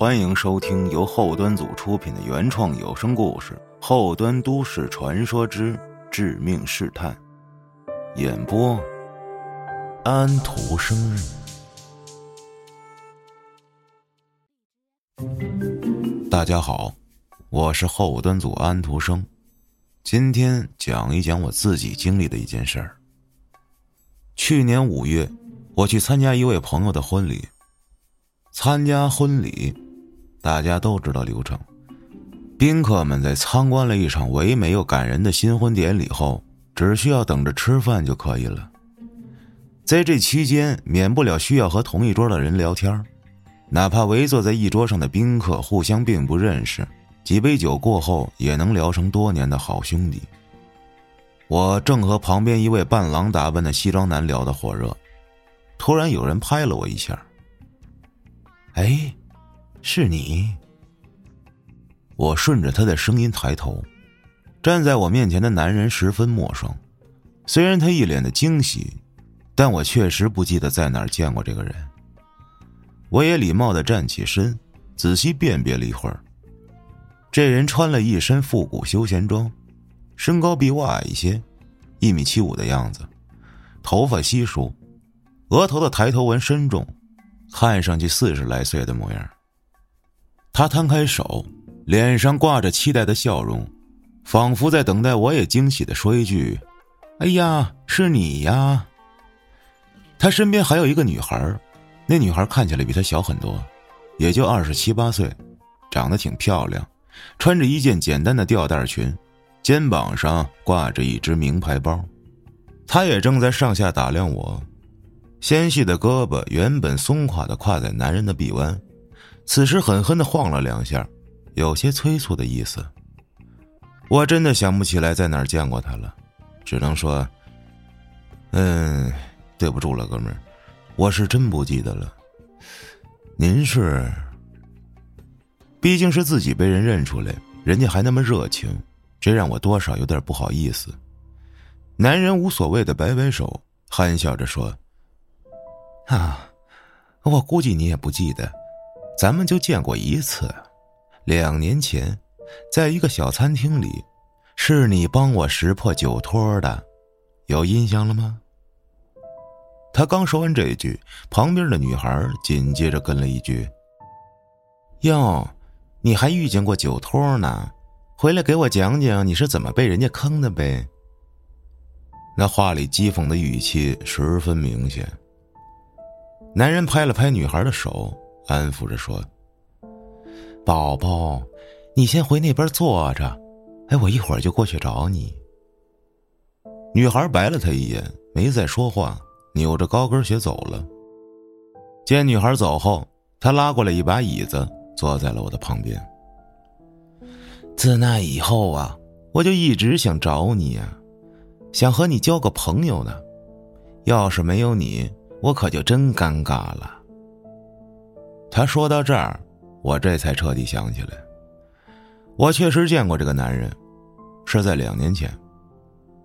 欢迎收听由后端组出品的原创有声故事《后端都市传说之致命试探》，演播：安徒生。大家好，我是后端组安徒生，今天讲一讲我自己经历的一件事儿。去年五月，我去参加一位朋友的婚礼。参加婚礼，大家都知道流程。宾客们在参观了一场唯美又感人的新婚典礼后，只需要等着吃饭就可以了。在这期间，免不了需要和同一桌的人聊天哪怕围坐在一桌上的宾客互相并不认识，几杯酒过后也能聊成多年的好兄弟。我正和旁边一位伴郎打扮的西装男聊得火热，突然有人拍了我一下。哎，是你。我顺着他的声音抬头，站在我面前的男人十分陌生。虽然他一脸的惊喜，但我确实不记得在哪儿见过这个人。我也礼貌的站起身，仔细辨别了一会儿。这人穿了一身复古休闲装，身高比我矮一些，一米七五的样子，头发稀疏，额头的抬头纹深重。看上去四十来岁的模样。他摊开手，脸上挂着期待的笑容，仿佛在等待我也惊喜的说一句：“哎呀，是你呀！”他身边还有一个女孩，那女孩看起来比他小很多，也就二十七八岁，长得挺漂亮，穿着一件简单的吊带裙，肩膀上挂着一只名牌包。他也正在上下打量我。纤细的胳膊原本松垮的跨在男人的臂弯，此时狠狠的晃了两下，有些催促的意思。我真的想不起来在哪儿见过他了，只能说，嗯，对不住了，哥们儿，我是真不记得了。您是？毕竟是自己被人认出来，人家还那么热情，这让我多少有点不好意思。男人无所谓的摆摆手，憨笑着说。啊，我估计你也不记得，咱们就见过一次，两年前，在一个小餐厅里，是你帮我识破酒托的，有印象了吗？他刚说完这一句，旁边的女孩紧接着跟了一句：“哟，你还遇见过酒托呢？回来给我讲讲你是怎么被人家坑的呗。”那话里讥讽的语气十分明显。男人拍了拍女孩的手，安抚着说：“宝宝，你先回那边坐着，哎，我一会儿就过去找你。”女孩白了他一眼，没再说话，扭着高跟鞋走了。见女孩走后，他拉过来一把椅子，坐在了我的旁边。自那以后啊，我就一直想找你啊，想和你交个朋友呢。要是没有你。我可就真尴尬了。他说到这儿，我这才彻底想起来，我确实见过这个男人，是在两年前。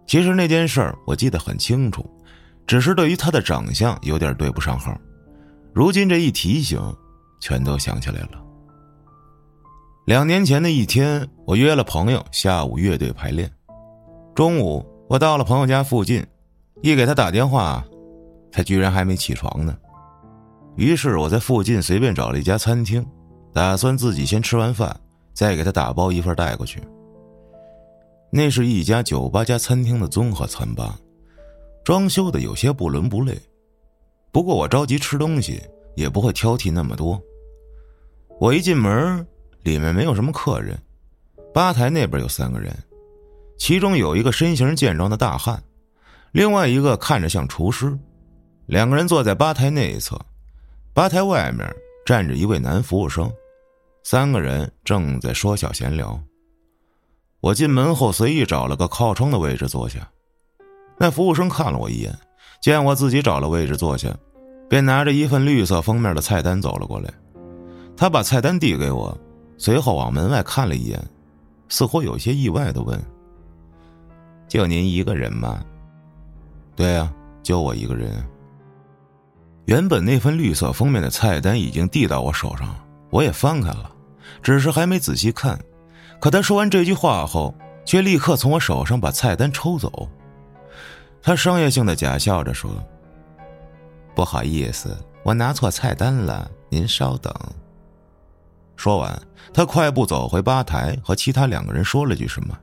其实那件事儿我记得很清楚，只是对于他的长相有点对不上号。如今这一提醒，全都想起来了。两年前的一天，我约了朋友下午乐队排练，中午我到了朋友家附近，一给他打电话。他居然还没起床呢，于是我在附近随便找了一家餐厅，打算自己先吃完饭，再给他打包一份带过去。那是一家酒吧加餐厅的综合餐吧，装修的有些不伦不类。不过我着急吃东西，也不会挑剔那么多。我一进门，里面没有什么客人，吧台那边有三个人，其中有一个身形健壮的大汉，另外一个看着像厨师。两个人坐在吧台内侧，吧台外面站着一位男服务生，三个人正在说笑闲聊。我进门后随意找了个靠窗的位置坐下，那服务生看了我一眼，见我自己找了位置坐下，便拿着一份绿色封面的菜单走了过来。他把菜单递给我，随后往门外看了一眼，似乎有些意外的问：“就您一个人吗？”“对呀，就我一个人。”原本那份绿色封面的菜单已经递到我手上，我也翻开了，只是还没仔细看。可他说完这句话后，却立刻从我手上把菜单抽走。他商业性的假笑着说：“不好意思，我拿错菜单了，您稍等。”说完，他快步走回吧台，和其他两个人说了句什么，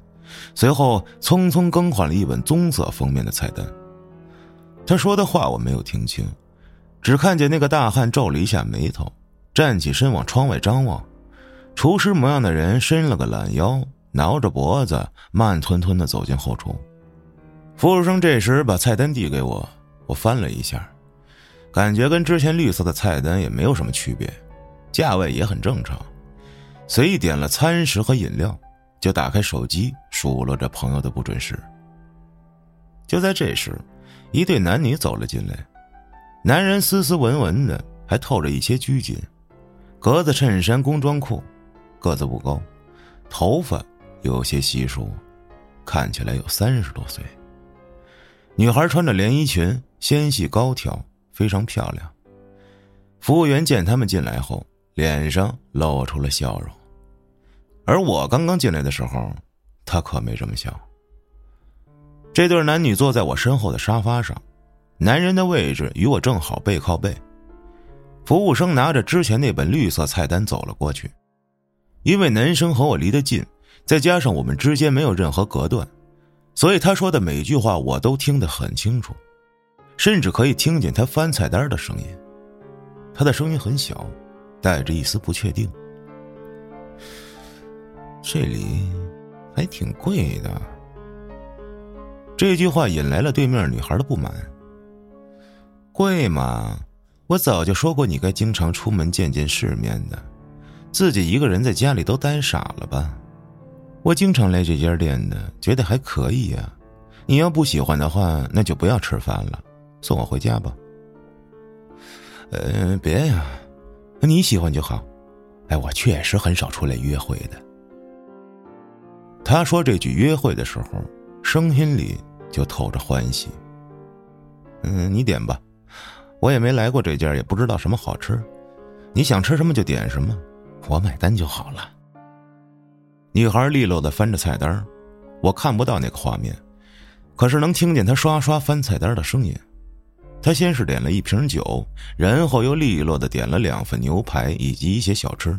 随后匆匆更换了一本棕色封面的菜单。他说的话我没有听清，只看见那个大汉皱了一下眉头，站起身往窗外张望。厨师模样的人伸了个懒腰，挠着脖子，慢吞吞的走进后厨。服务生这时把菜单递给我，我翻了一下，感觉跟之前绿色的菜单也没有什么区别，价位也很正常。随意点了餐食和饮料，就打开手机数落着朋友的不准时。就在这时，一对男女走了进来，男人斯斯文文的，还透着一些拘谨，格子衬衫、工装裤。个子不高，头发有些稀疏，看起来有三十多岁。女孩穿着连衣裙，纤细高挑，非常漂亮。服务员见他们进来后，脸上露出了笑容。而我刚刚进来的时候，他可没这么笑。这对男女坐在我身后的沙发上，男人的位置与我正好背靠背。服务生拿着之前那本绿色菜单走了过去。因为男生和我离得近，再加上我们之间没有任何隔断，所以他说的每句话我都听得很清楚，甚至可以听见他翻菜单的声音。他的声音很小，带着一丝不确定。这里还挺贵的。这句话引来了对面女孩的不满。贵吗？我早就说过，你该经常出门见见世面的。自己一个人在家里都呆傻了吧？我经常来这家店的，觉得还可以呀。你要不喜欢的话，那就不要吃饭了，送我回家吧。呃，别呀，你喜欢就好。哎，我确实很少出来约会的。他说这句约会的时候，声音里就透着欢喜。嗯，你点吧，我也没来过这家，也不知道什么好吃。你想吃什么就点什么。我买单就好了。女孩利落的翻着菜单，我看不到那个画面，可是能听见她刷刷翻菜单的声音。她先是点了一瓶酒，然后又利落的点了两份牛排以及一些小吃，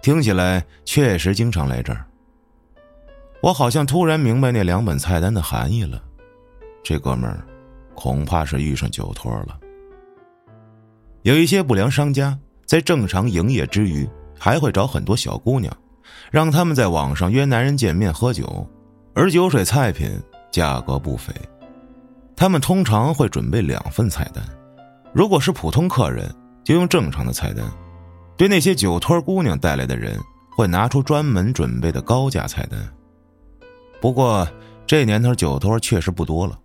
听起来确实经常来这儿。我好像突然明白那两本菜单的含义了，这哥们儿恐怕是遇上酒托了。有一些不良商家在正常营业之余。还会找很多小姑娘，让他们在网上约男人见面喝酒，而酒水菜品价格不菲。他们通常会准备两份菜单，如果是普通客人，就用正常的菜单；对那些酒托姑娘带来的人，会拿出专门准备的高价菜单。不过这年头酒托确实不多了，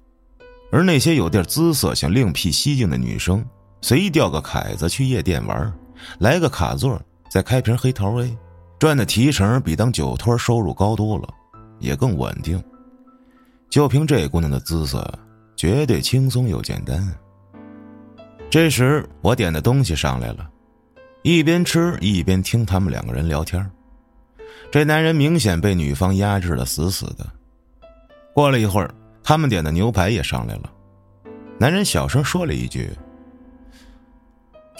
而那些有点姿色想另辟蹊径的女生，随意调个凯子去夜店玩，来个卡座。再开瓶黑桃 A，赚的提成比当酒托收入高多了，也更稳定。就凭这姑娘的姿色，绝对轻松又简单。这时我点的东西上来了，一边吃一边听他们两个人聊天。这男人明显被女方压制的死死的。过了一会儿，他们点的牛排也上来了，男人小声说了一句：“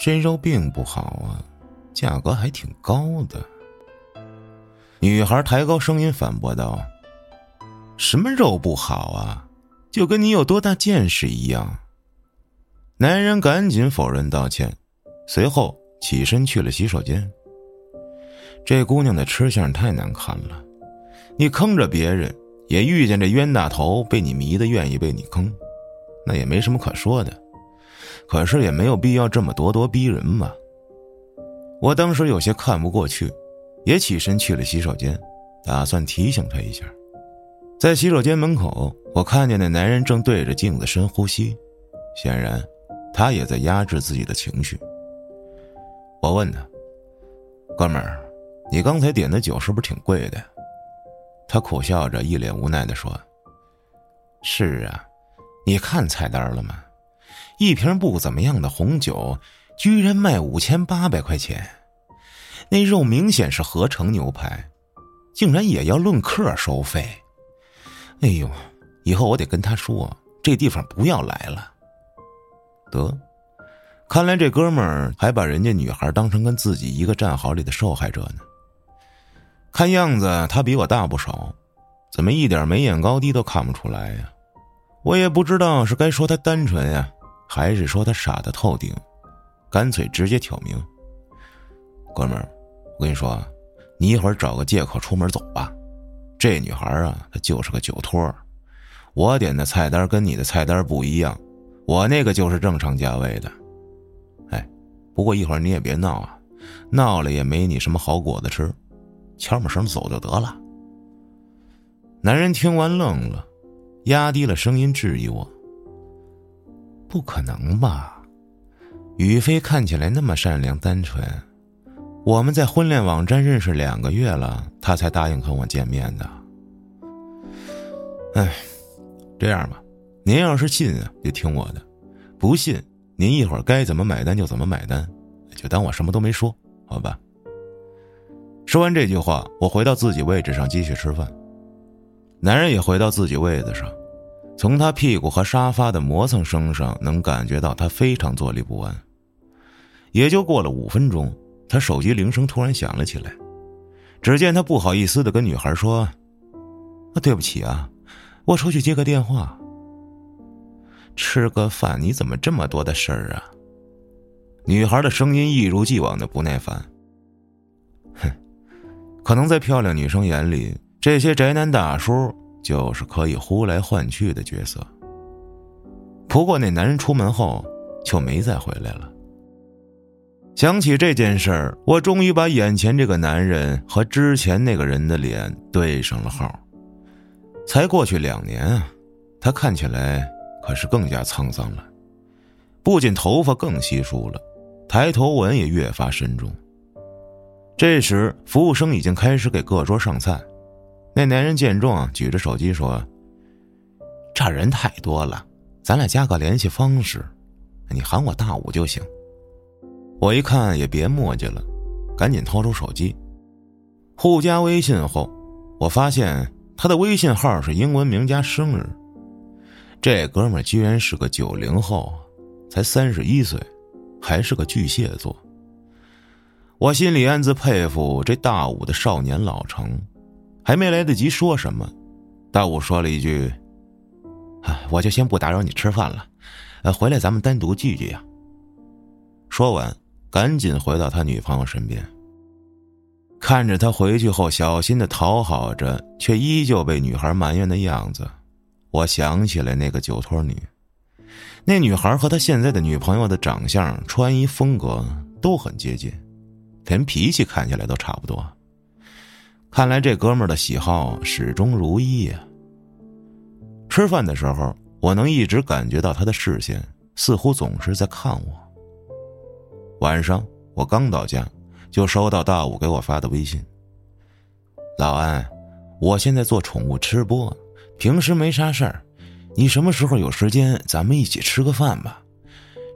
这肉并不好啊。”价格还挺高的。女孩抬高声音反驳道：“什么肉不好啊？就跟你有多大见识一样。”男人赶紧否认道歉，随后起身去了洗手间。这姑娘的吃相太难看了，你坑着别人，也遇见这冤大头被你迷的愿意被你坑，那也没什么可说的。可是也没有必要这么咄咄逼人嘛。我当时有些看不过去，也起身去了洗手间，打算提醒他一下。在洗手间门口，我看见那男人正对着镜子深呼吸，显然，他也在压制自己的情绪。我问他：“哥们儿，你刚才点的酒是不是挺贵的？”他苦笑着，一脸无奈的说：“是啊，你看菜单了吗？一瓶不怎么样的红酒。”居然卖五千八百块钱，那肉明显是合成牛排，竟然也要论克收费。哎呦，以后我得跟他说，这地方不要来了。得，看来这哥们儿还把人家女孩当成跟自己一个战壕里的受害者呢。看样子他比我大不少，怎么一点眉眼高低都看不出来呀？我也不知道是该说他单纯呀，还是说他傻的透顶，干脆直接挑明。哥们儿，我跟你说，你一会儿找个借口出门走吧。这女孩啊，她就是个酒托。我点的菜单跟你的菜单不一样，我那个就是正常价位的。哎，不过一会儿你也别闹啊，闹了也没你什么好果子吃。悄没声走就得了。男人听完愣了，压低了声音质疑我：“不可能吧？宇飞看起来那么善良单纯，我们在婚恋网站认识两个月了，他才答应和我见面的。”哎，这样吧，您要是信啊，就听我的；不信，您一会儿该怎么买单就怎么买单，就当我什么都没说，好吧？说完这句话，我回到自己位置上继续吃饭。男人也回到自己位子上，从他屁股和沙发的磨蹭声上，能感觉到他非常坐立不安。也就过了五分钟，他手机铃声突然响了起来。只见他不好意思的跟女孩说：“啊，对不起啊，我出去接个电话。吃个饭，你怎么这么多的事儿啊？”女孩的声音一如既往的不耐烦。哼。可能在漂亮女生眼里，这些宅男大叔就是可以呼来唤去的角色。不过那男人出门后就没再回来了。想起这件事儿，我终于把眼前这个男人和之前那个人的脸对上了号。才过去两年啊，他看起来可是更加沧桑了，不仅头发更稀疏了，抬头纹也越发深重。这时，服务生已经开始给各桌上菜。那男人见状，举着手机说：“这人太多了，咱俩加个联系方式，你喊我大武就行。”我一看也别墨迹了，赶紧掏出手机，互加微信后，我发现他的微信号是英文名加生日。这哥们居然是个九零后，才三十一岁，还是个巨蟹座。我心里暗自佩服这大武的少年老成，还没来得及说什么，大武说了一句：“我就先不打扰你吃饭了，呃，回来咱们单独聚聚呀。”说完，赶紧回到他女朋友身边。看着他回去后小心的讨好着，却依旧被女孩埋怨的样子，我想起来那个酒托女，那女孩和他现在的女朋友的长相、穿衣风格都很接近。连脾气看起来都差不多，看来这哥们儿的喜好始终如一呀。吃饭的时候，我能一直感觉到他的视线似乎总是在看我。晚上我刚到家，就收到大武给我发的微信：“老安，我现在做宠物吃播，平时没啥事儿，你什么时候有时间，咱们一起吃个饭吧。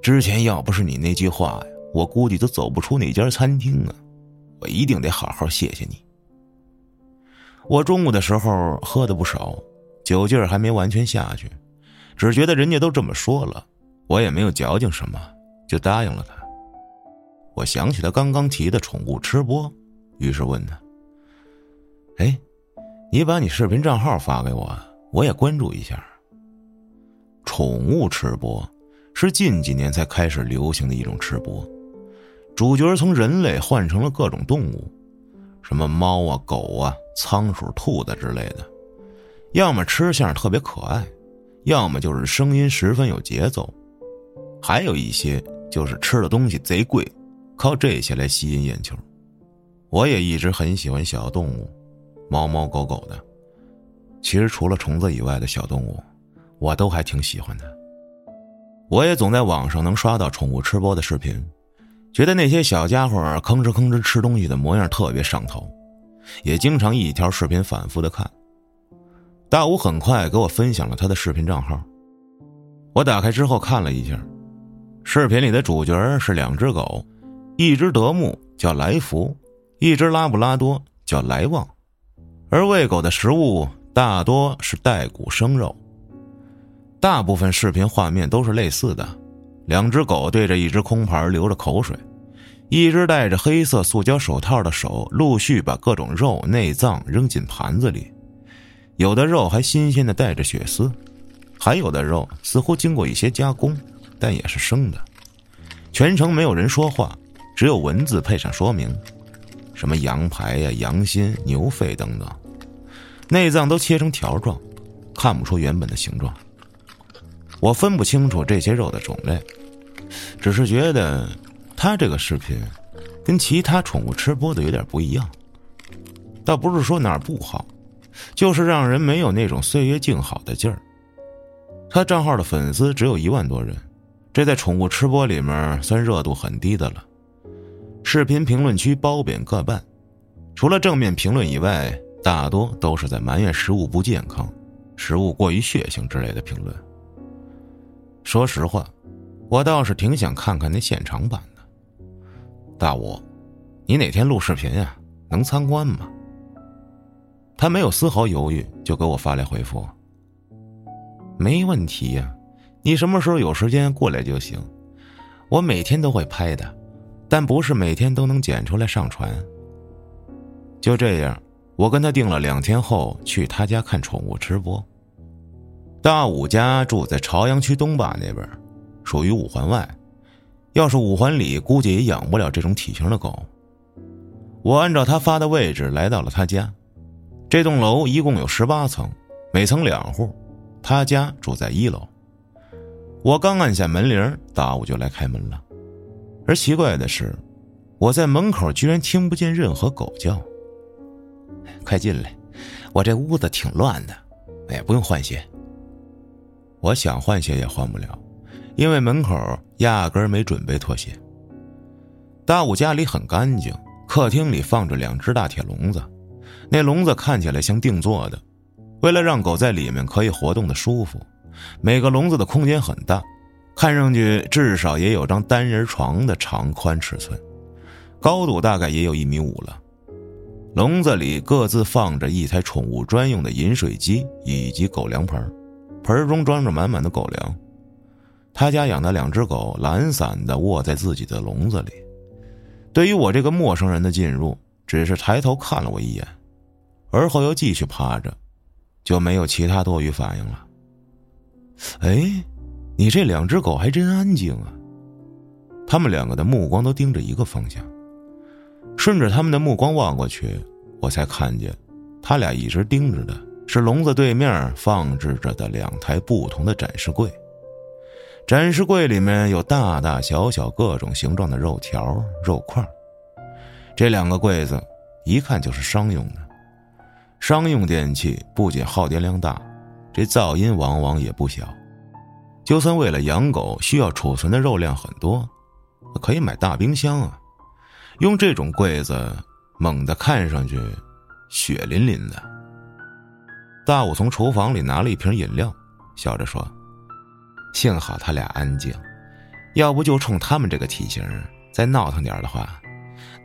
之前要不是你那句话。”我估计都走不出那家餐厅啊！我一定得好好谢谢你。我中午的时候喝的不少，酒劲儿还没完全下去，只觉得人家都这么说了，我也没有矫情什么，就答应了他。我想起他刚刚提的宠物吃播，于是问他：“哎，你把你视频账号发给我，我也关注一下。”宠物吃播是近几年才开始流行的一种吃播。主角从人类换成了各种动物，什么猫啊、狗啊、仓鼠、兔子之类的，要么吃相特别可爱，要么就是声音十分有节奏，还有一些就是吃的东西贼贵，靠这些来吸引眼球。我也一直很喜欢小动物，猫猫狗狗的。其实除了虫子以外的小动物，我都还挺喜欢的。我也总在网上能刷到宠物吃播的视频。觉得那些小家伙吭哧吭哧吃东西的模样特别上头，也经常一条视频反复的看。大武很快给我分享了他的视频账号，我打开之后看了一下，视频里的主角是两只狗，一只德牧叫来福，一只拉布拉多叫来旺，而喂狗的食物大多是带骨生肉。大部分视频画面都是类似的，两只狗对着一只空盘流着口水，一只戴着黑色塑胶手套的手陆续把各种肉内脏扔进盘子里，有的肉还新鲜的带着血丝，还有的肉似乎经过一些加工，但也是生的。全程没有人说话，只有文字配上说明。什么羊排呀、羊心、牛肺等等，内脏都切成条状，看不出原本的形状。我分不清楚这些肉的种类，只是觉得他这个视频跟其他宠物吃播的有点不一样。倒不是说哪儿不好，就是让人没有那种岁月静好的劲儿。他账号的粉丝只有一万多人，这在宠物吃播里面算热度很低的了。视频评论区褒贬各半，除了正面评论以外，大多都是在埋怨食物不健康、食物过于血腥之类的评论。说实话，我倒是挺想看看那现场版的。大武，你哪天录视频呀？能参观吗？他没有丝毫犹豫，就给我发来回复：“没问题呀，你什么时候有时间过来就行，我每天都会拍的。”但不是每天都能剪出来上传。就这样，我跟他定了两天后去他家看宠物吃播。大武家住在朝阳区东坝那边，属于五环外。要是五环里，估计也养不了这种体型的狗。我按照他发的位置来到了他家。这栋楼一共有十八层，每层两户，他家住在一楼。我刚按下门铃，大武就来开门了。而奇怪的是，我在门口居然听不见任何狗叫。快进来，我这屋子挺乱的，哎，不用换鞋。我想换鞋也换不了，因为门口压根没准备拖鞋。大武家里很干净，客厅里放着两只大铁笼子，那笼子看起来像定做的，为了让狗在里面可以活动的舒服，每个笼子的空间很大。看上去至少也有张单人床的长宽尺寸，高度大概也有一米五了。笼子里各自放着一台宠物专用的饮水机以及狗粮盆，盆中装着满满的狗粮。他家养的两只狗懒散的卧在自己的笼子里，对于我这个陌生人的进入，只是抬头看了我一眼，而后又继续趴着，就没有其他多余反应了。哎。你这两只狗还真安静啊！他们两个的目光都盯着一个方向，顺着他们的目光望过去，我才看见，他俩一直盯着的是笼子对面放置着的两台不同的展示柜。展示柜里面有大大小小各种形状的肉条、肉块。这两个柜子一看就是商用的，商用电器不仅耗电量大，这噪音往往也不小。就算为了养狗需要储存的肉量很多，可以买大冰箱啊。用这种柜子，猛地看上去血淋淋的。大武从厨房里拿了一瓶饮料，笑着说：“幸好他俩安静，要不就冲他们这个体型，再闹腾点的话，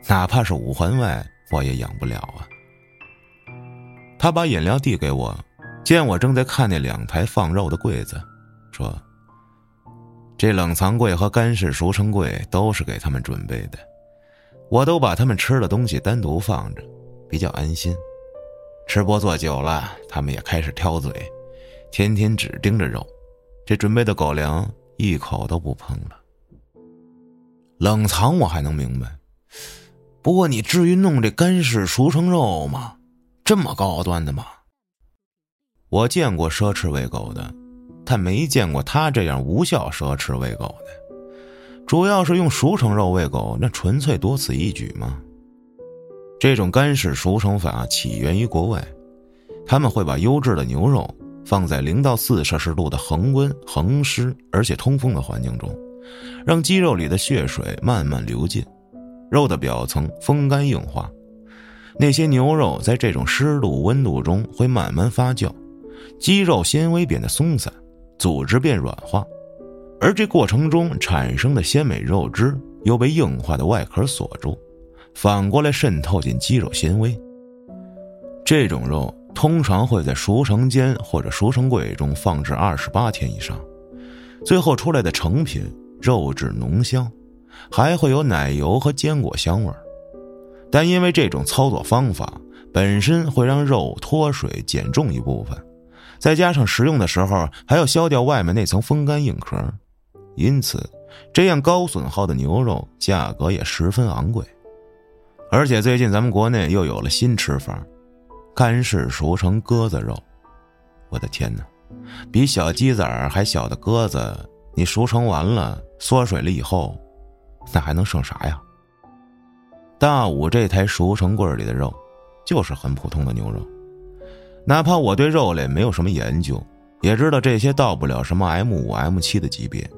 哪怕是五环外我也养不了啊。”他把饮料递给我，见我正在看那两排放肉的柜子，说。这冷藏柜和干式熟成柜都是给他们准备的，我都把他们吃的东西单独放着，比较安心。吃播做久了，他们也开始挑嘴，天天只盯着肉，这准备的狗粮一口都不碰了。冷藏我还能明白，不过你至于弄这干式熟成肉吗？这么高端的吗？我见过奢侈喂狗的。但没见过他这样无效奢侈喂狗的，主要是用熟成肉喂狗，那纯粹多此一举嘛。这种干式熟成法起源于国外，他们会把优质的牛肉放在零到四摄氏度的恒温、恒湿而且通风的环境中，让鸡肉里的血水慢慢流进，肉的表层风干硬化，那些牛肉在这种湿度、温度中会慢慢发酵，肌肉纤维变得松散。组织变软化，而这过程中产生的鲜美肉汁又被硬化的外壳锁住，反过来渗透进肌肉纤维。这种肉通常会在熟成间或者熟成柜中放置二十八天以上，最后出来的成品肉质浓香，还会有奶油和坚果香味儿。但因为这种操作方法本身会让肉脱水减重一部分，再加上食用的时候还要削掉外面那层风干硬壳，因此这样高损耗的牛肉价格也十分昂贵。而且最近咱们国内又有了新吃法，干式熟成鸽子肉。我的天哪，比小鸡仔还小的鸽子，你熟成完了缩水了以后，那还能剩啥呀？大武这台熟成柜里的肉，就是很普通的牛肉。哪怕我对肉类没有什么研究，也知道这些到不了什么 M 五、M 七的级别，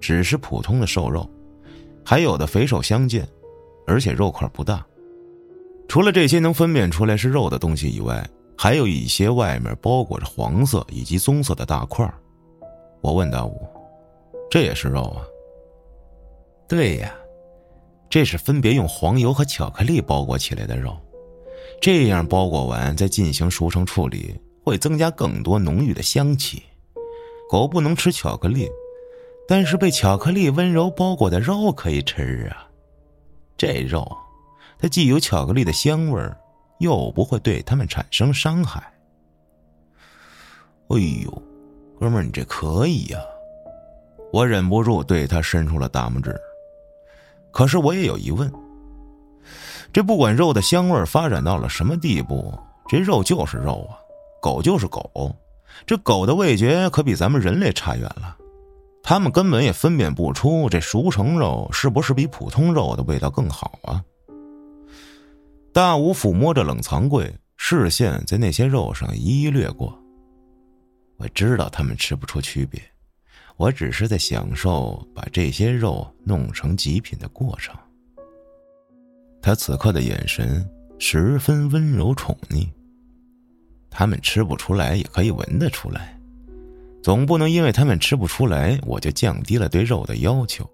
只是普通的瘦肉，还有的肥瘦相间，而且肉块不大。除了这些能分辨出来是肉的东西以外，还有一些外面包裹着黄色以及棕色的大块我问大武：“这也是肉啊？”“对呀。”这是分别用黄油和巧克力包裹起来的肉，这样包裹完再进行熟成处理，会增加更多浓郁的香气。狗不能吃巧克力，但是被巧克力温柔包裹的肉可以吃啊。这肉，它既有巧克力的香味儿，又不会对它们产生伤害。哎呦，哥们儿，你这可以呀！我忍不住对他伸出了大拇指。可是我也有疑问，这不管肉的香味发展到了什么地步，这肉就是肉啊，狗就是狗，这狗的味觉可比咱们人类差远了，他们根本也分辨不出这熟成肉是不是比普通肉的味道更好啊。大武抚摸着冷藏柜，视线在那些肉上一一掠过，我知道他们吃不出区别。我只是在享受把这些肉弄成极品的过程。他此刻的眼神十分温柔宠溺。他们吃不出来，也可以闻得出来，总不能因为他们吃不出来，我就降低了对肉的要求。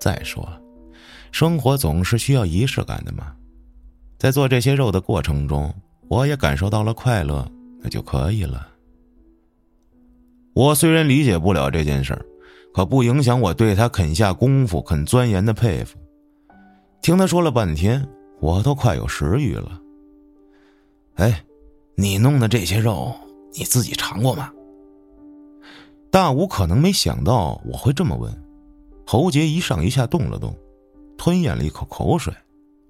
再说了，生活总是需要仪式感的嘛。在做这些肉的过程中，我也感受到了快乐，那就可以了。我虽然理解不了这件事，可不影响我对他肯下功夫、肯钻研的佩服。听他说了半天，我都快有食欲了。哎，你弄的这些肉，你自己尝过吗？大武可能没想到我会这么问，喉结一上一下动了动，吞咽了一口口水，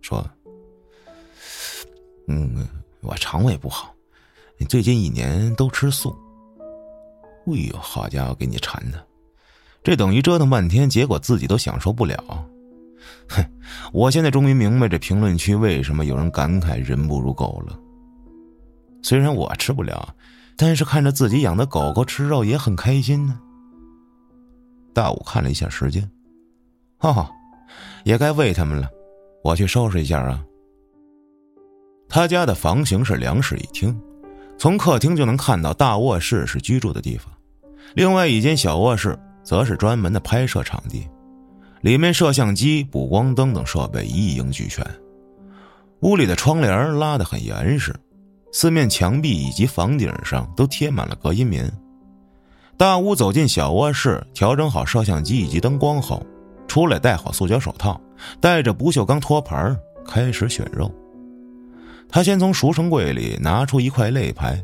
说：“嗯，我肠胃不好，你最近一年都吃素。”哎呦，好家伙，给你馋的，这等于折腾半天，结果自己都享受不了。哼，我现在终于明白这评论区为什么有人感慨人不如狗了。虽然我吃不了，但是看着自己养的狗狗吃肉也很开心呢。大武看了一下时间，哈哈，也该喂它们了，我去收拾一下啊。他家的房型是两室一厅，从客厅就能看到大卧室是居住的地方。另外一间小卧室则是专门的拍摄场地，里面摄像机、补光灯等设备一应俱全。屋里的窗帘拉得很严实，四面墙壁以及房顶上都贴满了隔音棉。大屋走进小卧室，调整好摄像机以及灯光后，出来戴好塑胶手套，带着不锈钢托盘开始选肉。他先从熟成柜里拿出一块肋排。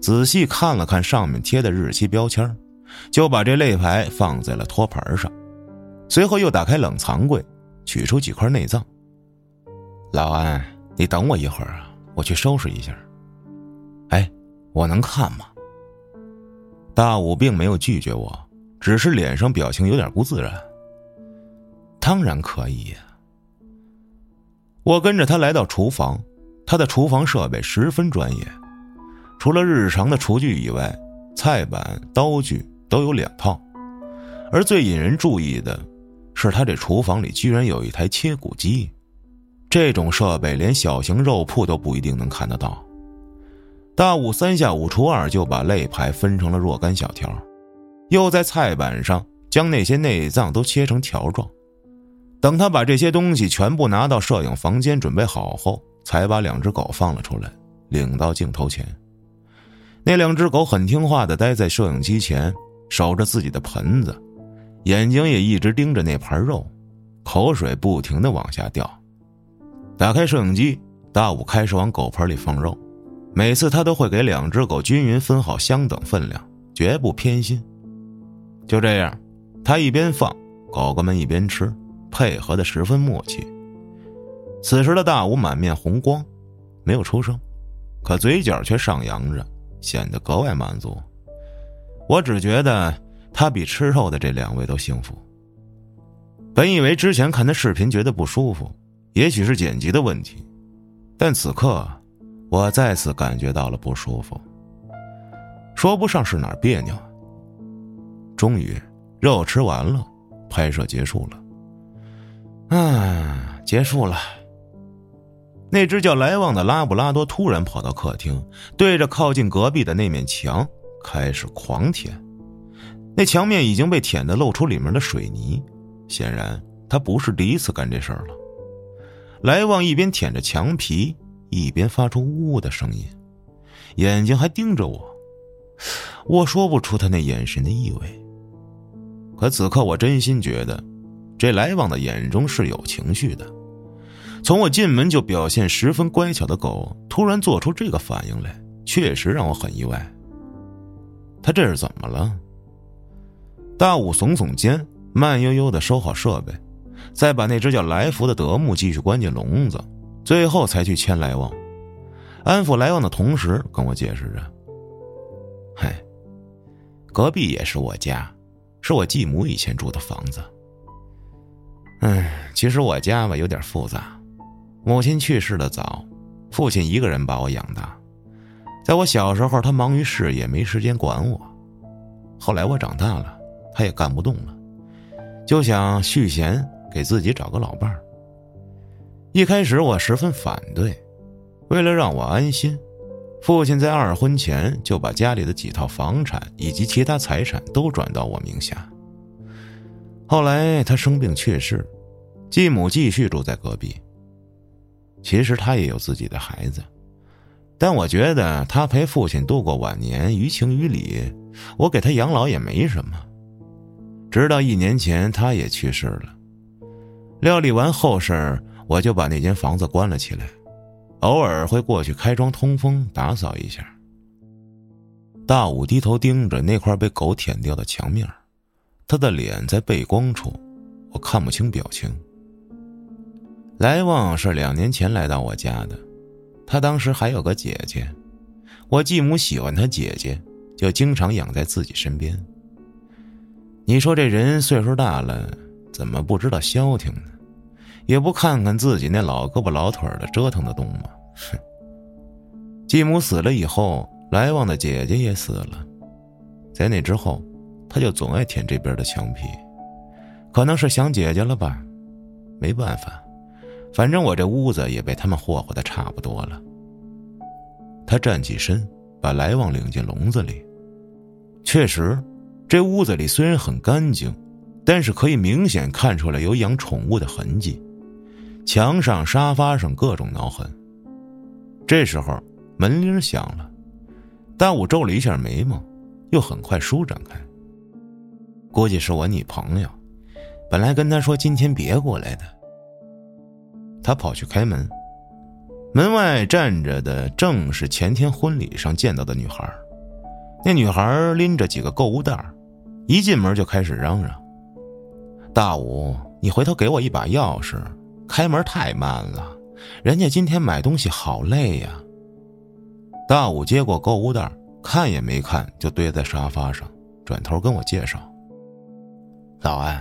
仔细看了看上面贴的日期标签，就把这肋排放在了托盘上，随后又打开冷藏柜，取出几块内脏。老安，你等我一会儿啊，我去收拾一下。哎，我能看吗？大武并没有拒绝我，只是脸上表情有点不自然。当然可以。我跟着他来到厨房，他的厨房设备十分专业。除了日常的厨具以外，菜板、刀具都有两套，而最引人注意的，是他这厨房里居然有一台切骨机，这种设备连小型肉铺都不一定能看得到。大武三下五除二就把肋排分成了若干小条，又在菜板上将那些内脏都切成条状。等他把这些东西全部拿到摄影房间准备好后，才把两只狗放了出来，领到镜头前。那两只狗很听话的待在摄影机前，守着自己的盆子，眼睛也一直盯着那盘肉，口水不停的往下掉。打开摄影机，大武开始往狗盆里放肉，每次他都会给两只狗均匀分好相等分量，绝不偏心。就这样，他一边放，狗狗们一边吃。配合的十分默契。此时的大武满面红光，没有出声，可嘴角却上扬着，显得格外满足。我只觉得他比吃肉的这两位都幸福。本以为之前看他视频觉得不舒服，也许是剪辑的问题，但此刻我再次感觉到了不舒服。说不上是哪儿别扭。终于，肉吃完了，拍摄结束了。啊，结束了。那只叫来旺的拉布拉多突然跑到客厅，对着靠近隔壁的那面墙开始狂舔。那墙面已经被舔得露出里面的水泥，显然他不是第一次干这事儿了。来旺一边舔着墙皮，一边发出呜呜的声音，眼睛还盯着我。我说不出他那眼神的意味，可此刻我真心觉得。这来旺的眼中是有情绪的，从我进门就表现十分乖巧的狗，突然做出这个反应来，确实让我很意外。他这是怎么了？大武耸耸肩，慢悠悠的收好设备，再把那只叫来福的德牧继续关进笼子，最后才去牵来往，安抚来往的同时跟我解释着：“嘿，隔壁也是我家，是我继母以前住的房子。”哎，其实我家吧有点复杂，母亲去世的早，父亲一个人把我养大。在我小时候，他忙于事业，没时间管我。后来我长大了，他也干不动了，就想续弦，给自己找个老伴儿。一开始我十分反对，为了让我安心，父亲在二婚前就把家里的几套房产以及其他财产都转到我名下。后来他生病去世，继母继续住在隔壁。其实他也有自己的孩子，但我觉得他陪父亲度过晚年，于情于理，我给他养老也没什么。直到一年前，他也去世了。料理完后事，我就把那间房子关了起来，偶尔会过去开窗通风，打扫一下。大武低头盯着那块被狗舔掉的墙面。他的脸在背光处，我看不清表情。来旺是两年前来到我家的，他当时还有个姐姐，我继母喜欢他姐姐，就经常养在自己身边。你说这人岁数大了，怎么不知道消停呢？也不看看自己那老胳膊老腿的，折腾得动吗？哼！继母死了以后，来旺的姐姐也死了，在那之后。他就总爱舔这边的墙皮，可能是想姐姐了吧？没办法，反正我这屋子也被他们霍霍的差不多了。他站起身，把来旺领进笼子里。确实，这屋子里虽然很干净，但是可以明显看出来有养宠物的痕迹，墙上、沙发上各种挠痕。这时候门铃响了，大武皱了一下眉毛，又很快舒展开。估计是我女朋友，本来跟他说今天别过来的。他跑去开门，门外站着的正是前天婚礼上见到的女孩。那女孩拎着几个购物袋，一进门就开始嚷嚷：“大武，你回头给我一把钥匙，开门太慢了，人家今天买东西好累呀。”大武接过购物袋，看也没看就堆在沙发上，转头跟我介绍。老安，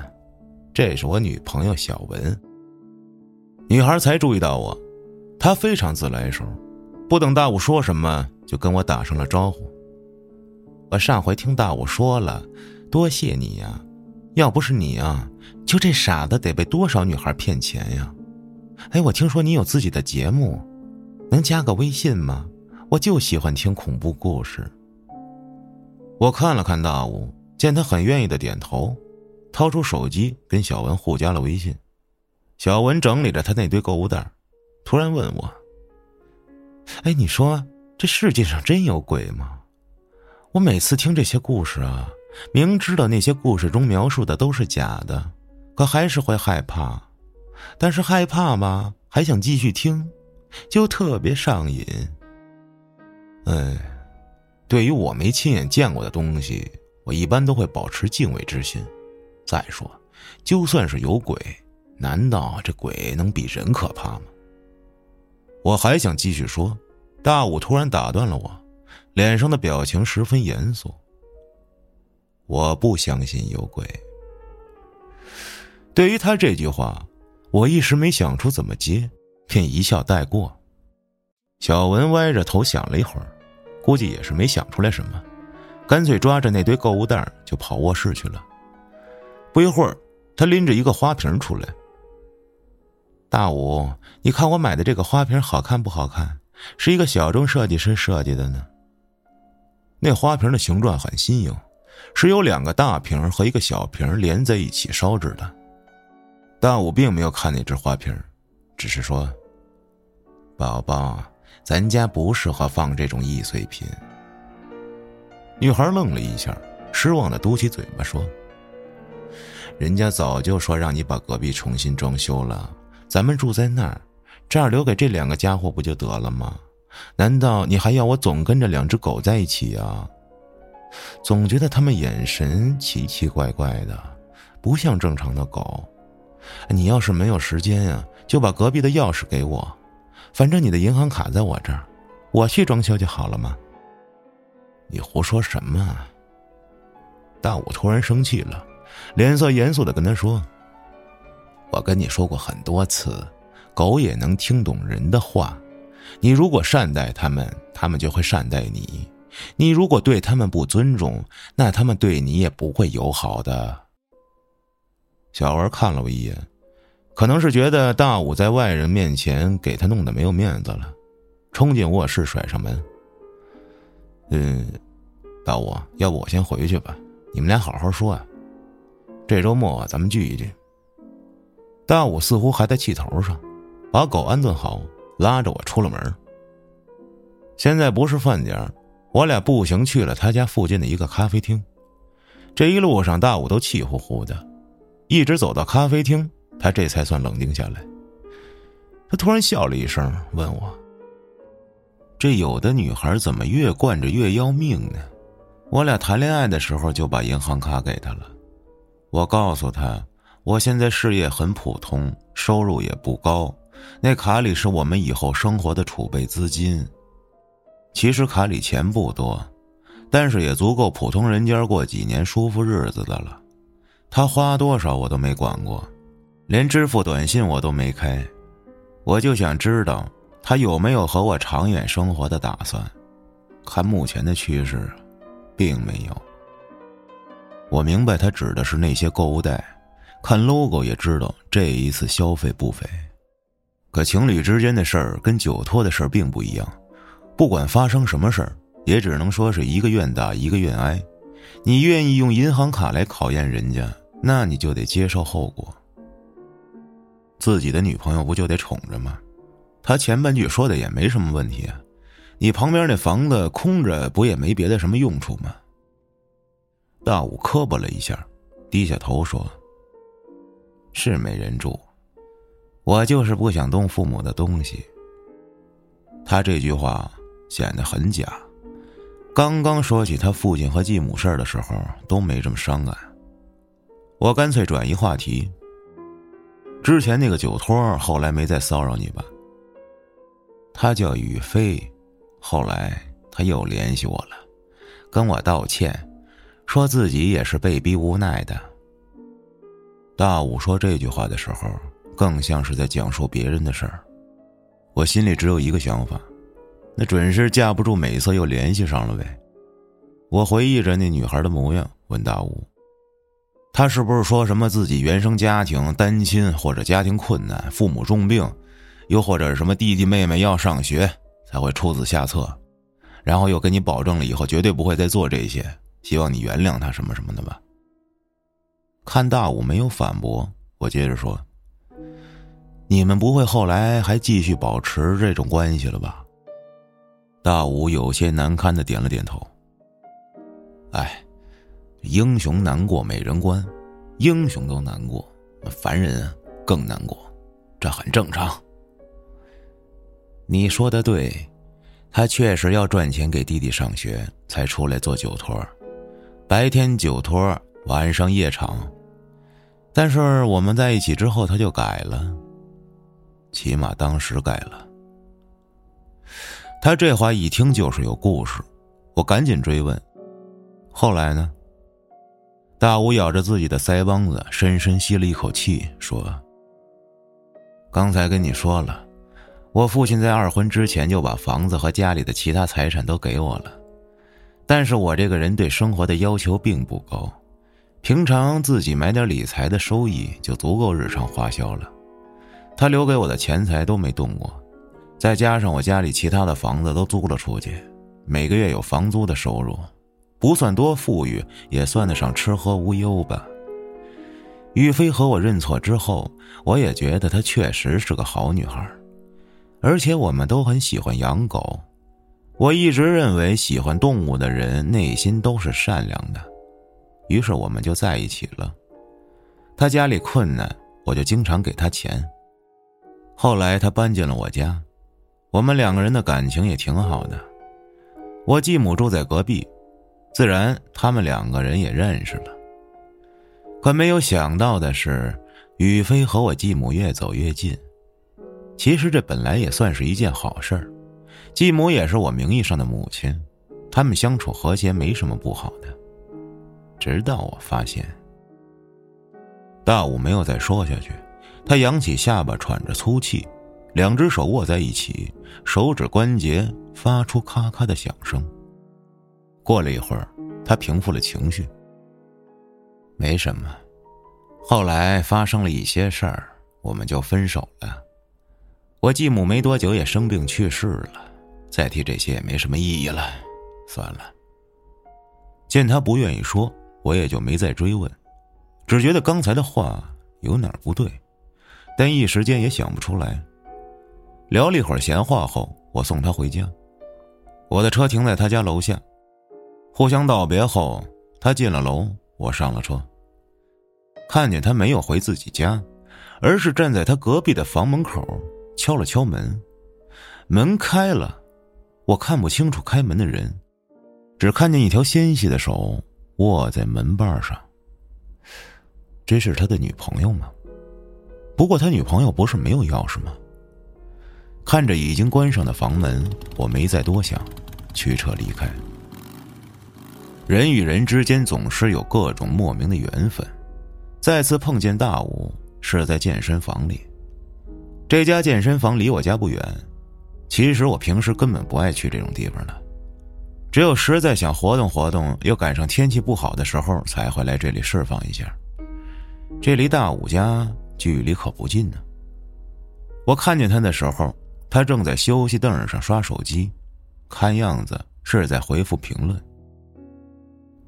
这是我女朋友小文。女孩才注意到我，她非常自来熟，不等大武说什么，就跟我打上了招呼。我上回听大武说了，多谢你呀，要不是你啊，就这傻子得被多少女孩骗钱呀？哎，我听说你有自己的节目，能加个微信吗？我就喜欢听恐怖故事。我看了看大武，见他很愿意的点头。掏出手机跟小文互加了微信，小文整理着他那堆购物袋，突然问我：“哎，你说这世界上真有鬼吗？我每次听这些故事啊，明知道那些故事中描述的都是假的，可还是会害怕。但是害怕吧，还想继续听，就特别上瘾。哎，对于我没亲眼见过的东西，我一般都会保持敬畏之心。再说，就算是有鬼。”难道这鬼能比人可怕吗？我还想继续说，大武突然打断了我，脸上的表情十分严肃。我不相信有鬼。对于他这句话，我一时没想出怎么接，便一笑带过。小文歪着头想了一会儿，估计也是没想出来什么，干脆抓着那堆购物袋就跑卧室去了。不一会儿，他拎着一个花瓶出来。大武，你看我买的这个花瓶好看不好看？是一个小众设计师设计的呢。那花瓶的形状很新颖，是由两个大瓶和一个小瓶连在一起烧制的。大武并没有看那只花瓶，只是说：“宝宝，咱家不适合放这种易碎品。”女孩愣了一下，失望的嘟起嘴巴说：“人家早就说让你把隔壁重新装修了。”咱们住在那儿，这儿留给这两个家伙不就得了吗？难道你还要我总跟着两只狗在一起啊？总觉得他们眼神奇奇怪怪的，不像正常的狗。你要是没有时间呀，就把隔壁的钥匙给我，反正你的银行卡在我这儿，我去装修就好了嘛。你胡说什么？大武突然生气了，脸色严肃的跟他说。我跟你说过很多次，狗也能听懂人的话。你如果善待他们，他们就会善待你；你如果对他们不尊重，那他们对你也不会友好的。小文看了我一眼，可能是觉得大武在外人面前给他弄得没有面子了，冲进卧室，甩上门。嗯，大武，要不我先回去吧，你们俩好好说啊。这周末咱们聚一聚。大武似乎还在气头上，把狗安顿好，拉着我出了门。现在不是饭点我俩步行去了他家附近的一个咖啡厅。这一路上，大武都气呼呼的，一直走到咖啡厅，他这才算冷静下来。他突然笑了一声，问我：“这有的女孩怎么越惯着越要命呢？”我俩谈恋爱的时候就把银行卡给他了，我告诉他。我现在事业很普通，收入也不高，那卡里是我们以后生活的储备资金。其实卡里钱不多，但是也足够普通人家过几年舒服日子的了。他花多少我都没管过，连支付短信我都没开。我就想知道他有没有和我长远生活的打算。看目前的趋势，并没有。我明白他指的是那些购物袋。看 logo 也知道这一次消费不菲，可情侣之间的事儿跟酒托的事儿并不一样，不管发生什么事儿，也只能说是一个愿打一个愿挨。你愿意用银行卡来考验人家，那你就得接受后果。自己的女朋友不就得宠着吗？他前半句说的也没什么问题啊，你旁边那房子空着，不也没别的什么用处吗？大武磕巴了一下，低下头说。是没人住，我就是不想动父母的东西。他这句话显得很假。刚刚说起他父亲和继母事儿的时候，都没这么伤感。我干脆转移话题。之前那个酒托后来没再骚扰你吧？他叫宇飞，后来他又联系我了，跟我道歉，说自己也是被逼无奈的。大武说这句话的时候，更像是在讲述别人的事儿。我心里只有一个想法，那准是架不住美色又联系上了呗。我回忆着那女孩的模样，问大武：“他是不是说什么自己原生家庭单亲，或者家庭困难，父母重病，又或者什么弟弟妹妹要上学，才会出此下策？然后又跟你保证了以后绝对不会再做这些，希望你原谅他什么什么的吧？”看大武没有反驳，我接着说：“你们不会后来还继续保持这种关系了吧？大武有些难堪的点了点头。哎，英雄难过美人关，英雄都难过，凡人更难过，这很正常。你说的对，他确实要赚钱给弟弟上学，才出来做酒托，白天酒托，晚上夜场。但是我们在一起之后，他就改了。起码当时改了。他这话一听就是有故事，我赶紧追问：“后来呢？”大武咬着自己的腮帮子，深深吸了一口气，说：“刚才跟你说了，我父亲在二婚之前就把房子和家里的其他财产都给我了，但是我这个人对生活的要求并不高，平常自己买点理财的收益就足够日常花销了。”他留给我的钱财都没动过，再加上我家里其他的房子都租了出去，每个月有房租的收入，不算多富裕，也算得上吃喝无忧吧。玉飞和我认错之后，我也觉得她确实是个好女孩，而且我们都很喜欢养狗。我一直认为喜欢动物的人内心都是善良的，于是我们就在一起了。他家里困难，我就经常给他钱。后来他搬进了我家，我们两个人的感情也挺好的。我继母住在隔壁，自然他们两个人也认识了。可没有想到的是，宇飞和我继母越走越近。其实这本来也算是一件好事儿，继母也是我名义上的母亲，他们相处和谐没什么不好的。直到我发现，大武没有再说下去。他扬起下巴，喘着粗气，两只手握在一起，手指关节发出咔咔的响声。过了一会儿，他平复了情绪。没什么，后来发生了一些事儿，我们就分手了。我继母没多久也生病去世了，再提这些也没什么意义了，算了。见他不愿意说，我也就没再追问，只觉得刚才的话有哪儿不对。但一时间也想不出来。聊了一会儿闲话后，我送他回家。我的车停在他家楼下，互相道别后，他进了楼，我上了车。看见他没有回自己家，而是站在他隔壁的房门口，敲了敲门。门开了，我看不清楚开门的人，只看见一条纤细的手握在门把上。这是他的女朋友吗？不过他女朋友不是没有钥匙吗？看着已经关上的房门，我没再多想，驱车离开。人与人之间总是有各种莫名的缘分。再次碰见大武是在健身房里，这家健身房离我家不远。其实我平时根本不爱去这种地方的，只有实在想活动活动，又赶上天气不好的时候，才会来这里释放一下。这离大武家。距离可不近呢。我看见他的时候，他正在休息凳上刷手机，看样子是在回复评论。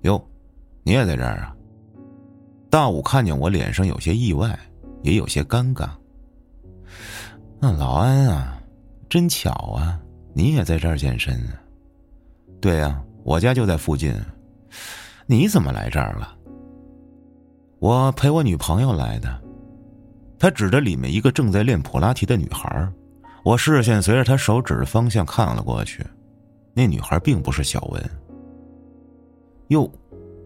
哟，你也在这儿啊？大武看见我，脸上有些意外，也有些尴尬。那老安啊，真巧啊，你也在这儿健身啊？对呀，我家就在附近。你怎么来这儿了？我陪我女朋友来的。他指着里面一个正在练普拉提的女孩，我视线随着他手指的方向看了过去，那女孩并不是小文。哟，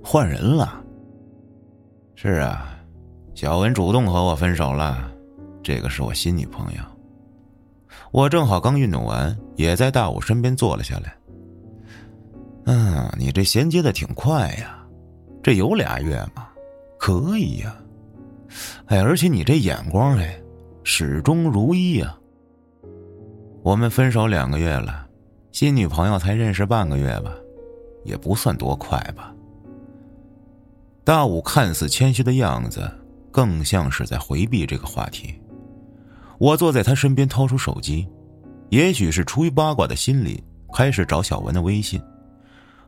换人了。是啊，小文主动和我分手了，这个是我新女朋友。我正好刚运动完，也在大武身边坐了下来。嗯，你这衔接的挺快呀，这有俩月吗？可以呀。哎，而且你这眼光哎，始终如一啊。我们分手两个月了，新女朋友才认识半个月吧，也不算多快吧。大武看似谦虚的样子，更像是在回避这个话题。我坐在他身边，掏出手机，也许是出于八卦的心理，开始找小文的微信。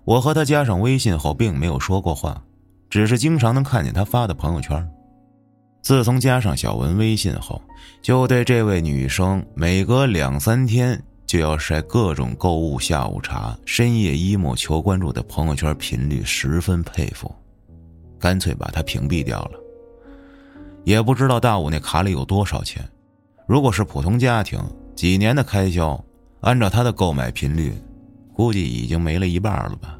我和他加上微信后，并没有说过话，只是经常能看见他发的朋友圈。自从加上小文微信后，就对这位女生每隔两三天就要晒各种购物下午茶、深夜 emo 求关注的朋友圈频率十分佩服，干脆把她屏蔽掉了。也不知道大武那卡里有多少钱，如果是普通家庭，几年的开销，按照他的购买频率，估计已经没了一半了吧。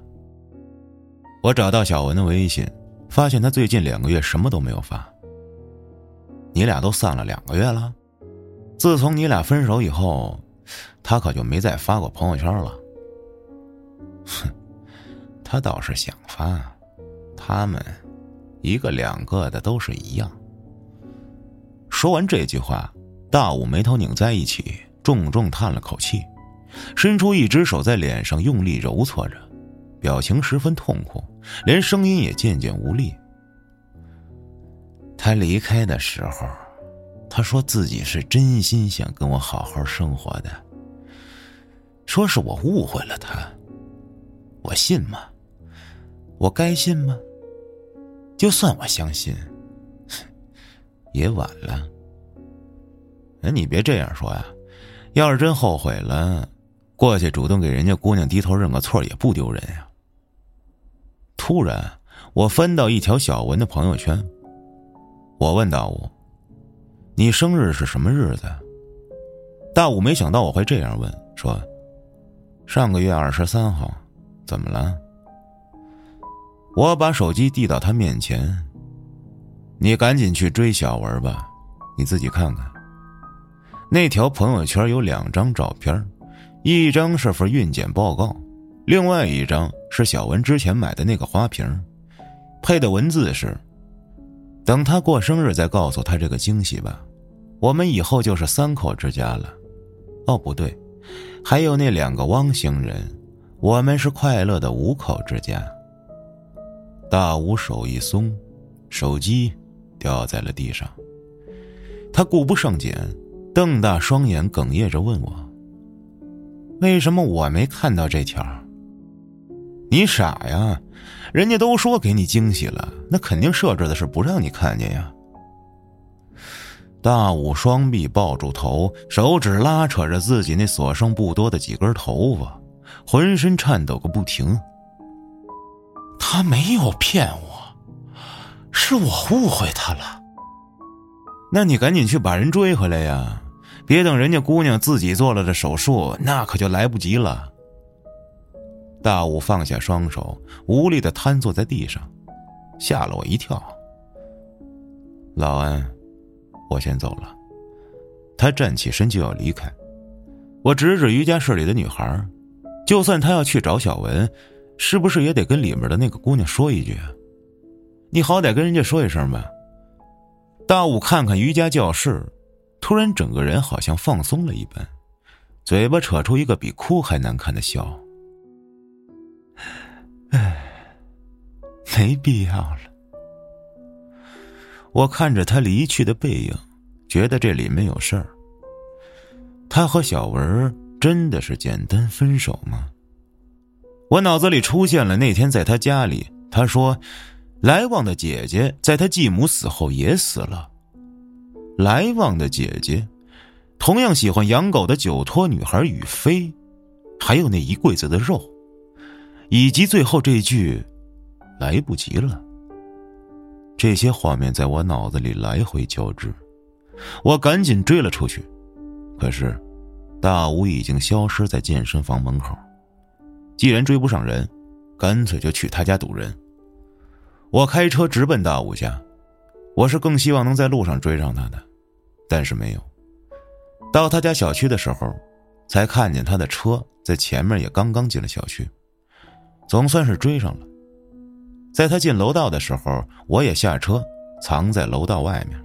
我找到小文的微信，发现他最近两个月什么都没有发。你俩都散了两个月了，自从你俩分手以后，他可就没再发过朋友圈了。哼，他倒是想发，他们一个两个的都是一样。说完这句话，大武眉头拧在一起，重重叹了口气，伸出一只手在脸上用力揉搓着，表情十分痛苦，连声音也渐渐无力。他离开的时候，他说自己是真心想跟我好好生活的。说是我误会了他，我信吗？我该信吗？就算我相信，也晚了。哎，你别这样说呀！要是真后悔了，过去主动给人家姑娘低头认个错也不丢人呀。突然，我翻到一条小文的朋友圈。我问大武：“你生日是什么日子？”大武没想到我会这样问，说：“上个月二十三号，怎么了？”我把手机递到他面前：“你赶紧去追小文吧，你自己看看。那条朋友圈有两张照片，一张是份孕检报告，另外一张是小文之前买的那个花瓶，配的文字是。”等他过生日再告诉他这个惊喜吧，我们以后就是三口之家了。哦，不对，还有那两个汪星人，我们是快乐的五口之家。大吴手一松，手机掉在了地上。他顾不上捡，瞪大双眼，哽咽着问我：“为什么我没看到这条？”你傻呀！人家都说给你惊喜了，那肯定设置的是不让你看见呀。大武双臂抱住头，手指拉扯着自己那所剩不多的几根头发，浑身颤抖个不停。他没有骗我，是我误会他了。那你赶紧去把人追回来呀！别等人家姑娘自己做了这手术，那可就来不及了。大武放下双手，无力的瘫坐在地上，吓了我一跳。老安，我先走了。他站起身就要离开，我指指瑜伽室里的女孩，就算他要去找小文，是不是也得跟里面的那个姑娘说一句？你好歹跟人家说一声吧。大武看看瑜伽教室，突然整个人好像放松了一般，嘴巴扯出一个比哭还难看的笑。唉，没必要了。我看着他离去的背影，觉得这里没有事儿。他和小文真的是简单分手吗？我脑子里出现了那天在他家里，他说，来旺的姐姐在他继母死后也死了。来旺的姐姐，同样喜欢养狗的酒托女孩雨飞，还有那一柜子的肉。以及最后这句“来不及了”，这些画面在我脑子里来回交织。我赶紧追了出去，可是大武已经消失在健身房门口。既然追不上人，干脆就去他家堵人。我开车直奔大武家，我是更希望能在路上追上他的，但是没有。到他家小区的时候，才看见他的车在前面，也刚刚进了小区。总算是追上了。在他进楼道的时候，我也下车，藏在楼道外面。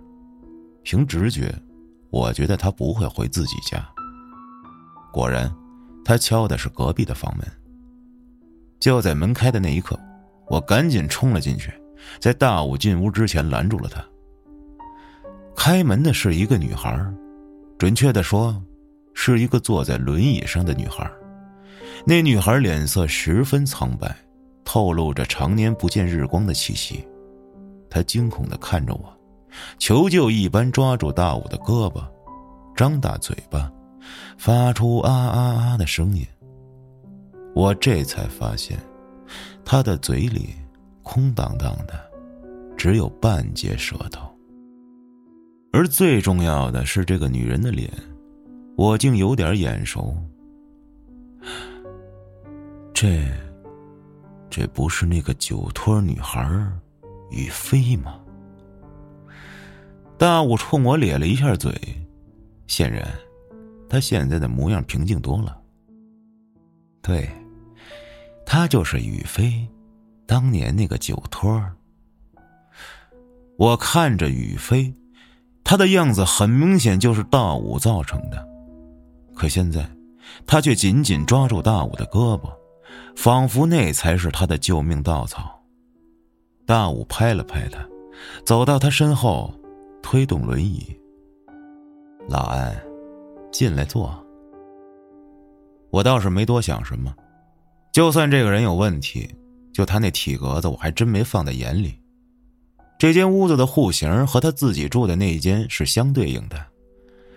凭直觉，我觉得他不会回自己家。果然，他敲的是隔壁的房门。就在门开的那一刻，我赶紧冲了进去，在大武进屋之前拦住了他。开门的是一个女孩，准确的说，是一个坐在轮椅上的女孩。那女孩脸色十分苍白，透露着常年不见日光的气息。她惊恐的看着我，求救一般抓住大武的胳膊，张大嘴巴，发出啊啊啊的声音。我这才发现，他的嘴里空荡荡的，只有半截舌头。而最重要的是，这个女人的脸，我竟有点眼熟。这，这不是那个酒托女孩雨飞吗？大武冲我咧了一下嘴，显然，他现在的模样平静多了。对，他就是雨飞，当年那个酒托。我看着雨飞。他的样子很明显就是大武造成的，可现在，他却紧紧抓住大武的胳膊，仿佛那才是他的救命稻草。大武拍了拍他，走到他身后，推动轮椅。老安，进来坐。我倒是没多想什么，就算这个人有问题，就他那体格子，我还真没放在眼里。这间屋子的户型和他自己住的那间是相对应的，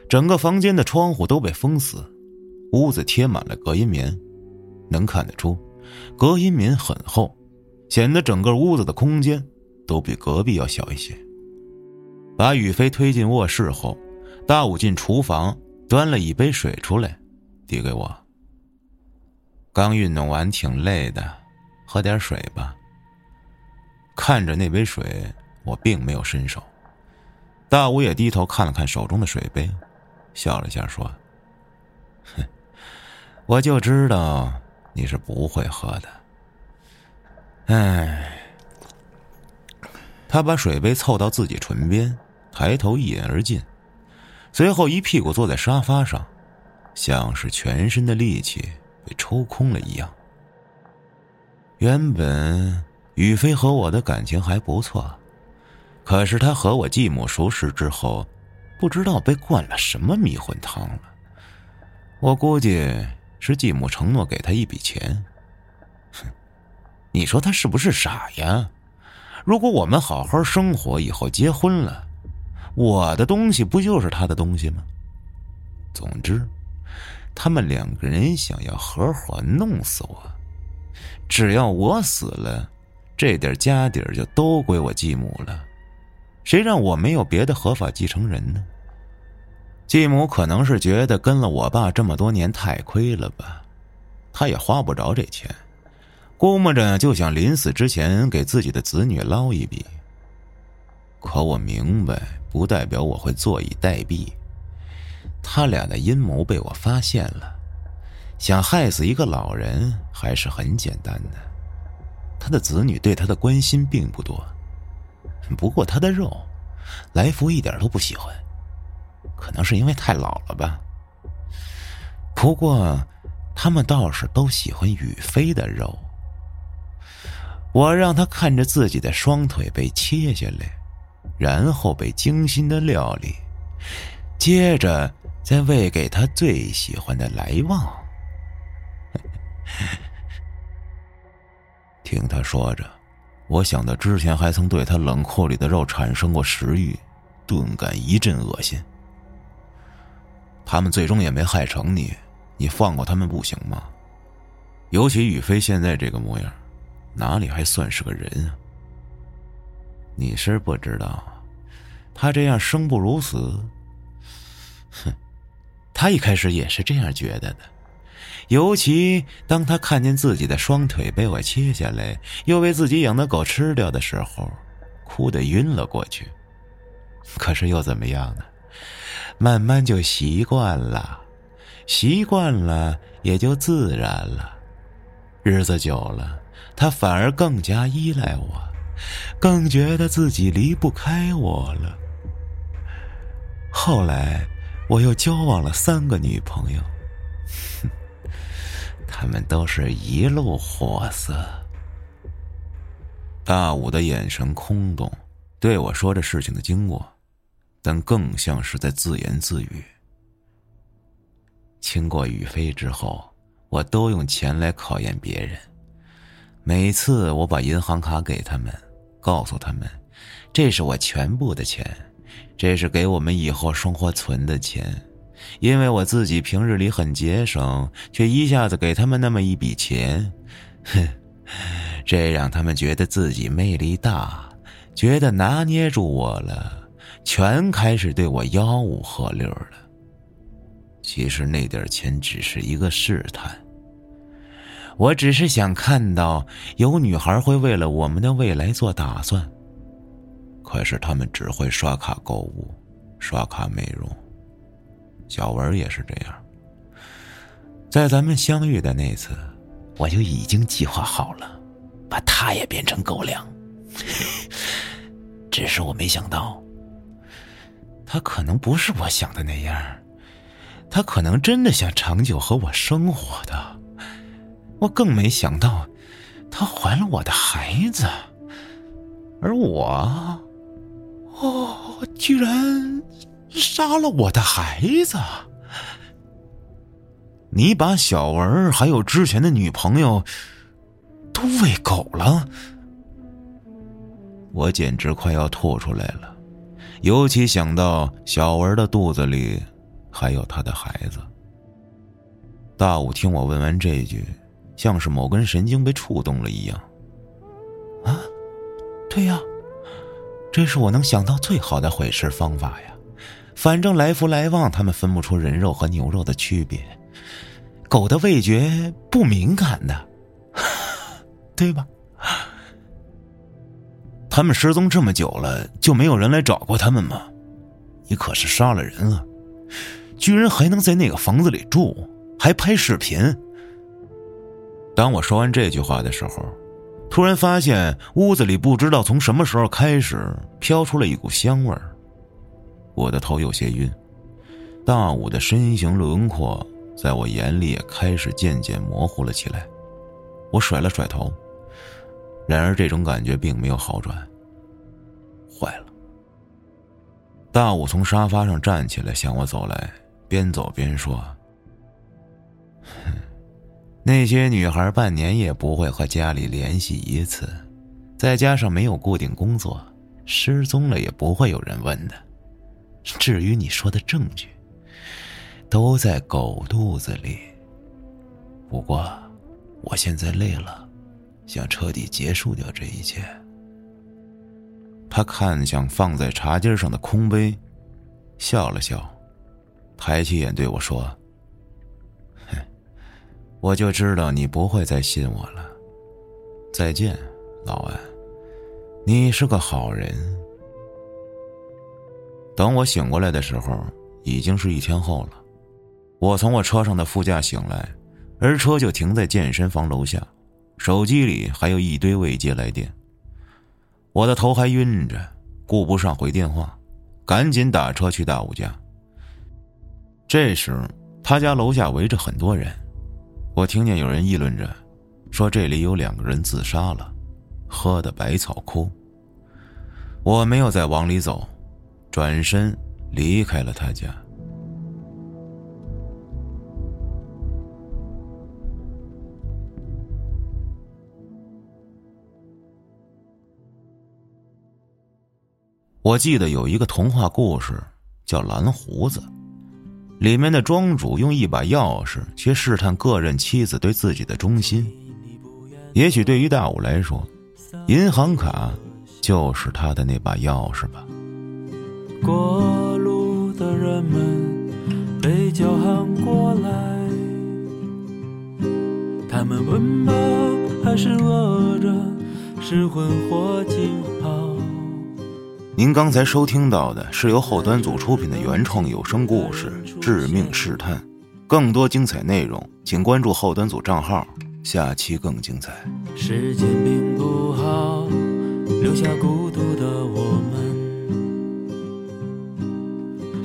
整个房间的窗户都被封死，屋子贴满了隔音棉，能看得出，隔音棉很厚，显得整个屋子的空间都比隔壁要小一些。把雨飞推进卧室后，大武进厨房端了一杯水出来，递给我。刚运动完挺累的，喝点水吧。看着那杯水。我并没有伸手，大武也低头看了看手中的水杯，笑了下说：“哼，我就知道你是不会喝的。”哎，他把水杯凑到自己唇边，抬头一饮而尽，随后一屁股坐在沙发上，像是全身的力气被抽空了一样。原本雨飞和我的感情还不错。可是他和我继母熟识之后，不知道被灌了什么迷魂汤了。我估计是继母承诺给他一笔钱。哼，你说他是不是傻呀？如果我们好好生活，以后结婚了，我的东西不就是他的东西吗？总之，他们两个人想要合伙弄死我。只要我死了，这点家底儿就都归我继母了。谁让我没有别的合法继承人呢？继母可能是觉得跟了我爸这么多年太亏了吧，他也花不着这钱，估摸着就想临死之前给自己的子女捞一笔。可我明白，不代表我会坐以待毙。他俩的阴谋被我发现了，想害死一个老人还是很简单的。他的子女对他的关心并不多。不过他的肉，来福一点都不喜欢，可能是因为太老了吧。不过，他们倒是都喜欢宇飞的肉。我让他看着自己的双腿被切下来，然后被精心的料理，接着再喂给他最喜欢的来旺。听他说着。我想到之前还曾对他冷库里的肉产生过食欲，顿感一阵恶心。他们最终也没害成你，你放过他们不行吗？尤其宇飞现在这个模样，哪里还算是个人啊？你是不知道，他这样生不如死。哼，他一开始也是这样觉得的。尤其当他看见自己的双腿被我切下来，又被自己养的狗吃掉的时候，哭得晕了过去。可是又怎么样呢？慢慢就习惯了，习惯了也就自然了。日子久了，他反而更加依赖我，更觉得自己离不开我了。后来，我又交往了三个女朋友。哼。他们都是一路货色。大武的眼神空洞，对我说着事情的经过，但更像是在自言自语。经过雨飞之后，我都用钱来考验别人。每次我把银行卡给他们，告诉他们，这是我全部的钱，这是给我们以后生活存的钱，因为我自己平日里很节省，却一下子给他们那么一笔钱，哼，这让他们觉得自己魅力大，觉得拿捏住我了，全开始对我吆五喝六了。其实那点钱只是一个试探。我只是想看到有女孩会为了我们的未来做打算。可是他们只会刷卡购物，刷卡美容。小文也是这样。在咱们相遇的那次，我就已经计划好了，把他也变成狗粮。只是我没想到，他可能不是我想的那样，他可能真的想长久和我生活的。我更没想到，他怀了我的孩子，而我，哦，居然杀了我的孩子！你把小文还有之前的女朋友都喂狗了，我简直快要吐出来了。尤其想到小文的肚子里还有他的孩子。大武听我问完这句。像是某根神经被触动了一样。啊，对呀，这是我能想到最好的毁尸方法呀。反正来福来旺，他们分不出人肉和牛肉的区别。狗的味觉不敏感的，对吧？他们失踪这么久了，就没有人来找过他们吗？你可是杀了人了，居然还能在那个房子里住，还拍视频。当我说完这句话的时候，突然发现屋子里不知道从什么时候开始飘出了一股香味儿，我的头有些晕，大武的身形轮廓在我眼里也开始渐渐模糊了起来。我甩了甩头，然而这种感觉并没有好转。坏了！大武从沙发上站起来向我走来，边走边说：“哼。”那些女孩半年也不会和家里联系一次，再加上没有固定工作，失踪了也不会有人问的。至于你说的证据，都在狗肚子里。不过，我现在累了，想彻底结束掉这一切。他看向放在茶几上的空杯，笑了笑，抬起眼对我说。哼我就知道你不会再信我了。再见，老安，你是个好人。等我醒过来的时候，已经是一天后了。我从我车上的副驾醒来，而车就停在健身房楼下，手机里还有一堆未接来电。我的头还晕着，顾不上回电话，赶紧打车去大武家。这时，他家楼下围着很多人。我听见有人议论着，说这里有两个人自杀了，喝的百草枯。我没有再往里走，转身离开了他家。我记得有一个童话故事，叫《蓝胡子》。里面的庄主用一把钥匙去试探各任妻子对自己的忠心。也许对于大武来说，银行卡就是他的那把钥匙吧。过路的人们被叫喊过来，他们温饱还是饿着，是魂或惊跑。您刚才收听到的是由后端组出品的原创有声故事《致命试探》，更多精彩内容，请关注后端组账号，下期更精彩。时间并不好，留下孤独的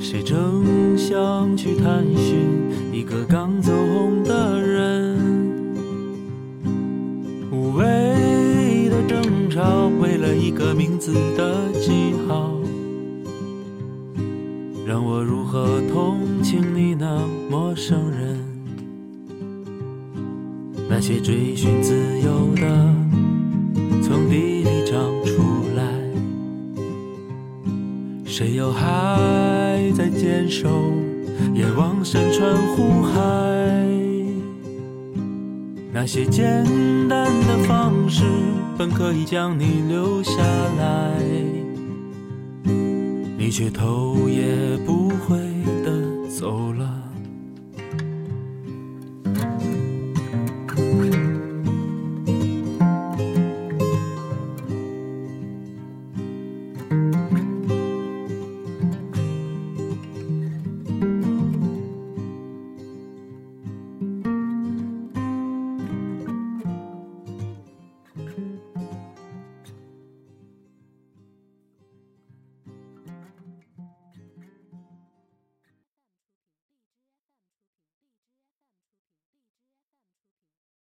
谁正想去探寻一个刚走红的人？无谓的争吵，为了一个名字的记号。让我如何同情你那陌生人？那些追寻自由的，谁又还在坚守？眼望山川湖海，那些简单的方式本可以将你留下来，你却头也不回的走了。